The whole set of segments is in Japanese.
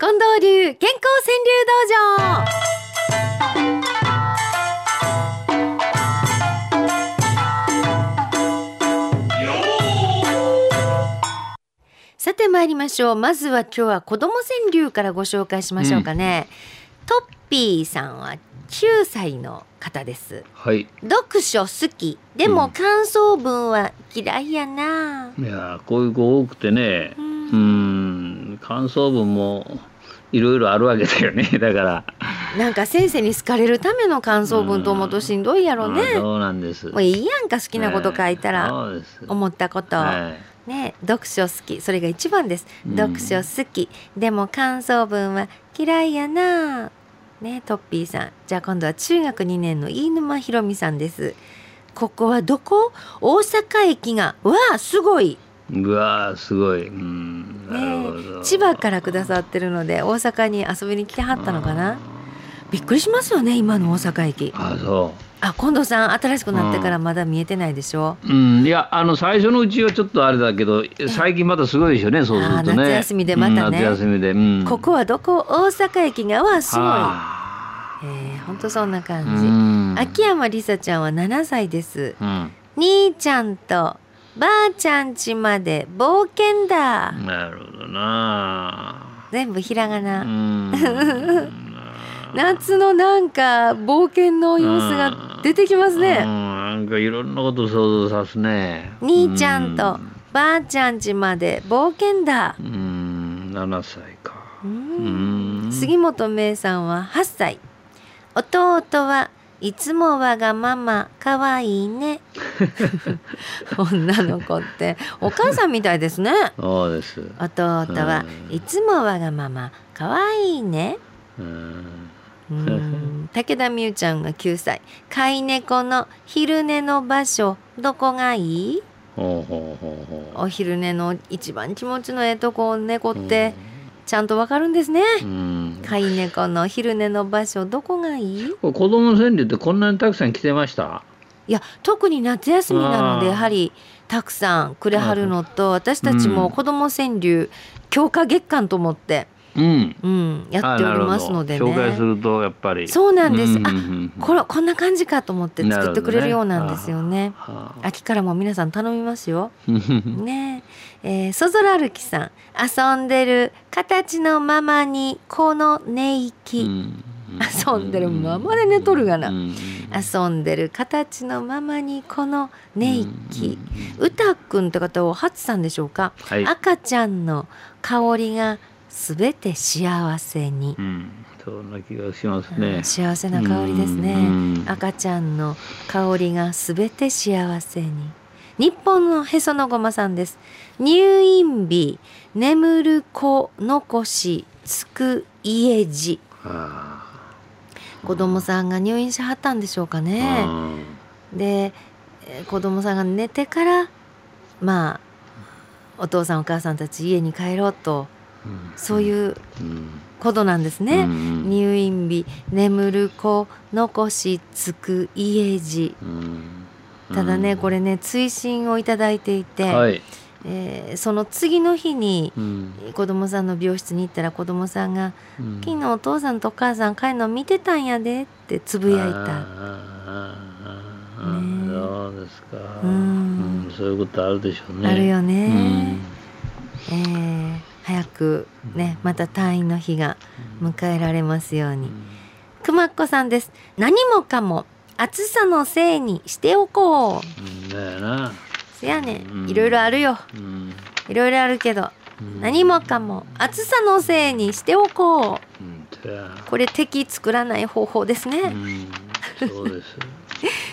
近藤流健康川柳道場さて参りましょうまずは今日は子供川柳からご紹介しましょうかね、トッピーさんは9歳の方ですはい。読書好きでも感想文は嫌いやな、いやこういう子多くてね、ううんん、感想文もいろいろあるわけだよね。だから。なんか先生に好かれるための感想文と思うとしんどいやろね、うんそうなんです。もういいやんか好きなこと書いたら、そうです。思ったこと、はね読書好きそれが一番です、うん読書好きでも感想文は嫌いやなねトッピーさんじゃあ今度は中学2年の飯沼ひろみさんですここはどこ？大阪駅がわあすごい、い。うわーすごい。うん。ね。ど。千葉からくださってるので大阪に遊びに来てはったのかな？びっくりしますよね今の大阪駅。あそあ近藤さん新しくなってからまだ見えてないでしょ、う。うん、いやあの最初のうちはちょっとあれだけど最近またすごいでしょうねそうするとね。夏休みでまたね。うん夏休みで、うん、ここはどこ？大阪駅がわあすごい。はえー、ほんとそんなあ感じ、うん。秋山りさちゃんは7歳です。うん。兄ちゃんとばあちゃん家まで冒険だ、なるほどな。全部ひらがうな、ん。夏のなんか冒険の様子が出てきますうん。ね、なんかいろんなこと想像さすね。兄ちゃんとばあちゃん家まで冒険だ。う、ん。7歳か。杉本芽さんは8歳。弟はいつもわがままかわいいね。女の子ってお母さんみたいですね。そうです。弟はうん。いつもわがままかわいいね。うん。うん。武田美優ちゃんが9歳。飼い猫の昼寝の場所どこがいい？お昼寝の一番気持ちのええとこ猫ってちゃんとわかるんですね。うん。飼い猫の昼寝の場所どこがいい？子供川柳ってこんなにたくさん来てました？いや特に夏休みなのでやはりたくさんくれはるのと私たちも子ども川柳強化月間と思って、うん。うん、やっておりますのでね。紹介するとやっぱり。そうなんです。ああこれこんな感じかと思って作ってくれるようなんですよね。はあ秋からも皆さん頼みますよ。うん。ね。ええー、そぞら歩きさん遊んでる形のままにこの寝息、遊んでるままで寝とるがな。うん遊んでる形のままにこの寝息、歌くんって方をハツさんでしょうか、はい。赤ちゃんの香りがすべて幸せに。う、ん。そんな気がしますね。幸せな香りですね、うん。赤ちゃんの香りがすべて幸せに。日本のへそのごまさんです。入院日眠る子残しつく家路は子供さんが入院しはったんでしょうかあね、でえー子供さんが寝てからまあお父さんお母さんたち家に帰ろうとうんそういううんことなんですね。うん。入院日眠る子残しつく家路うん。ただねこれね追伸をいただいていて、はい。えーその次の日にうん。子供さんの病室に行ったら子供さんがうん「昨日お父さんとお母さん帰るの見てたんやで」ってつぶやいた。ね。そうですか。うん。うんそういうことあるでしょうね。あるようねん。くねまた退院の日が迎えられますように。くまっこさんです。何もかも暑さのせいにしておこう。うん。だよな。せやねいろいろあるよ。うん。いろいろあるけどうん。何もかも暑さのせいにしておこう。これ敵作らない方法ですうね。ん。そうです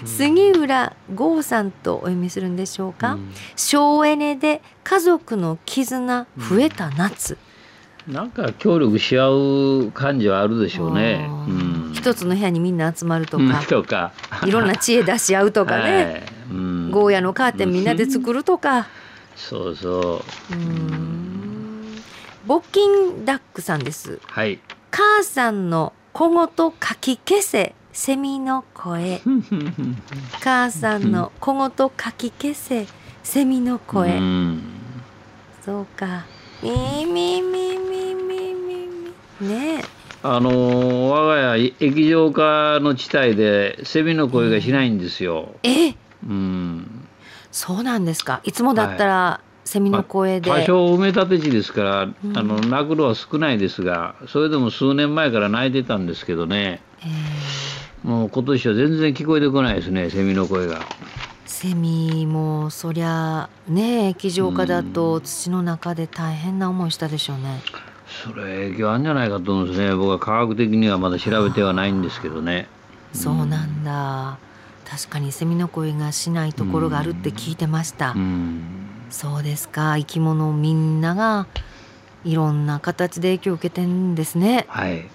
杉浦剛さんとお読みするんでしょうか？うん省エネで家族の絆増えた夏。なんか協力し合う感じはあるでしょうね。あうーん、一つの部屋にみんな集まるとうんか、とか。いろんな知恵出し合うとかね。はいうんゴーヤのカーテンみんなで作るとか。そうそう。うーん募金ダックさんです。はい。母さんの小言書き消せセミの声。母さんの小言書き消せセミの声。うんそうか。みーみーみーみーみーみーみー。あの我が家液状化の地帯でセミの声がしないんですよ。え？うん。そうなんですかいつもだったら、セミの声で、多少埋め立て地ですから、んあの鳴くのは少ないですが、それでも数年前から鳴いてたんですけどね。えーもう今年は全然聞こえてこないですね、セミの声が。セミもそりゃね液状化だと土の中で大変な思いしたでしょうね。それ影響あるんじゃないかと思うんですね。僕は科学的にはまだ調べてはないんですけどね。そうなんだ。確かにセミの声がしないところがあるって聞いてました。うん。そうですか。生き物みんながいろんな形で影響を受けてんですね。はい。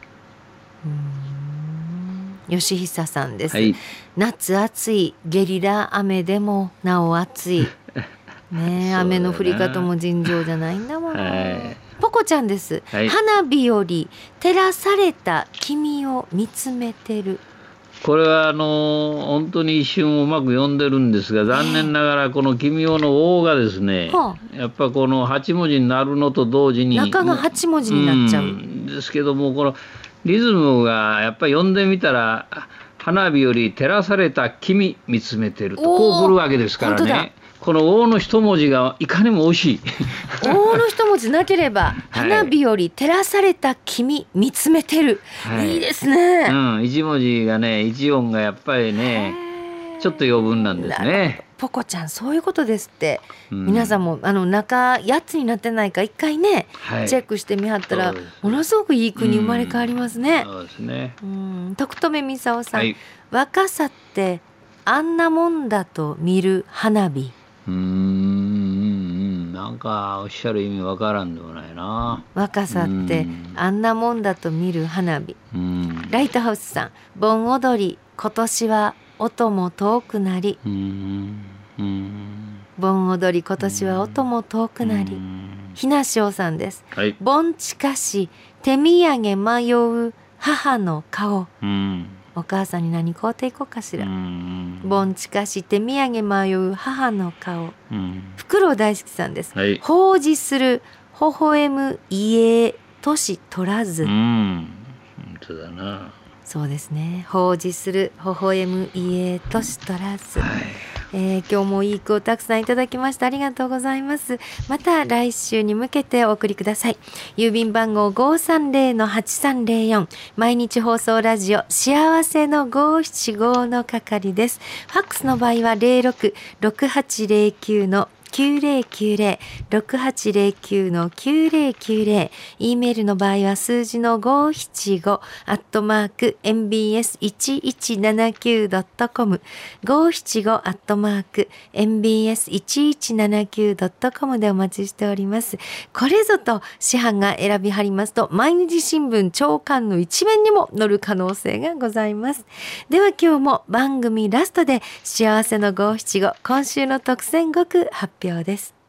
吉久さんです。はい。夏暑いゲリラ雨でもなお暑い。ね雨の降り方も尋常じゃないんだもん。はいポコちゃんです、はい花火より照らされた君を見つめてる。これはあの本当に一瞬うまく読んでるんですが残念ながらこの「奇妙の王」がですね、はやっぱこの8文字になるのと同時に中が八文字になっちゃう。んですけどもこのリズムがやっぱり読んでみたら「花火より照らされた君見つめてる」とこう来るわけですからねこの「王」の一文字がいかにも惜しい。王の一文字なければ、はい花火より照らされた君見つめてる。はいいいですね。うん、一文字がね一音がやっぱりねちょっと余分なんですね。ポコちゃんそういうことですって、うん皆さんもあの中8つになってないか一回ね、はいチェックしてみはったらそうですものすごくいい国生まれ変わりますね。そうですね。うん、徳留美沙さん、はい。若さってあんなもんだと見る花火。うーんうんなんかおっしゃる意味わからんでもないな。若さってうんあんなもんだと見る花火。うん。ライトハウスさん、盆踊り今年は音も遠くなり。うんうん盆踊り今年は音も遠くなり。うんひなしおさんです。はい。盆近し手土産迷う母の顔。うんお母さんに何買うていこうかしうら。ん盆近し手土産迷う母の顔。うんフクロウ大好きさんです。はい。奉仕する微笑む家年取らず。うん。本当だな。そうですね。奉仕する微笑む家年取らず。はい。えー今日もいい句をたくさんいただきましてありがとうございます。また来週に向けてお送りください。郵便番号530-8304毎日放送ラジオ幸せの575の係です。ファックスの場合は066809の9090 6809の9090 e メールの場合は数字の575アットマーク mbs1179.com 575アットマーク mbs1179.com でお待ちしております。これぞと師範が選びはりますと毎日新聞朝刊の一面にも載る可能性がございます。では今日も番組ラストで幸せの575今週の特選5句発表です。